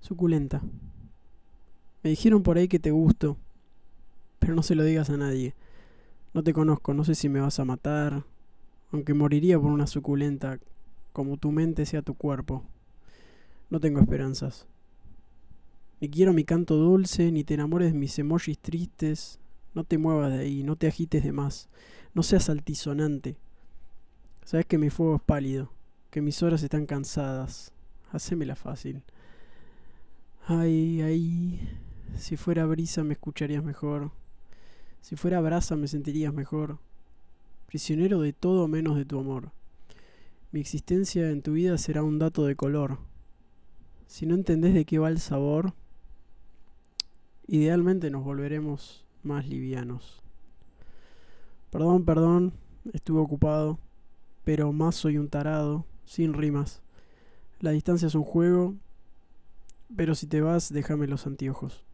Suculenta. Me dijeron por ahí que te gusto, pero no se lo digas a nadie. No te conozco, no sé si me vas a matar, aunque moriría por una suculenta, como tu mente sea tu cuerpo. No tengo esperanzas. Ni quiero mi canto dulce, ni te enamores de mis emojis tristes. No te muevas de ahí, no te agites de más. No seas altisonante. Sabes que mi fuego es pálido, que mis horas están cansadas. Hacémela fácil. Ay, ay. Si fuera brisa me escucharías mejor. Si fuera brasa me sentirías mejor. Prisionero de todo menos de tu amor. Mi existencia en tu vida será un dato de color. Si no entendés de qué va el sabor, idealmente nos volveremos más livianos. Perdón, perdón, estuve ocupado, pero más soy un tarado, sin rimas. La distancia es un juego, pero si te vas, déjame los anteojos.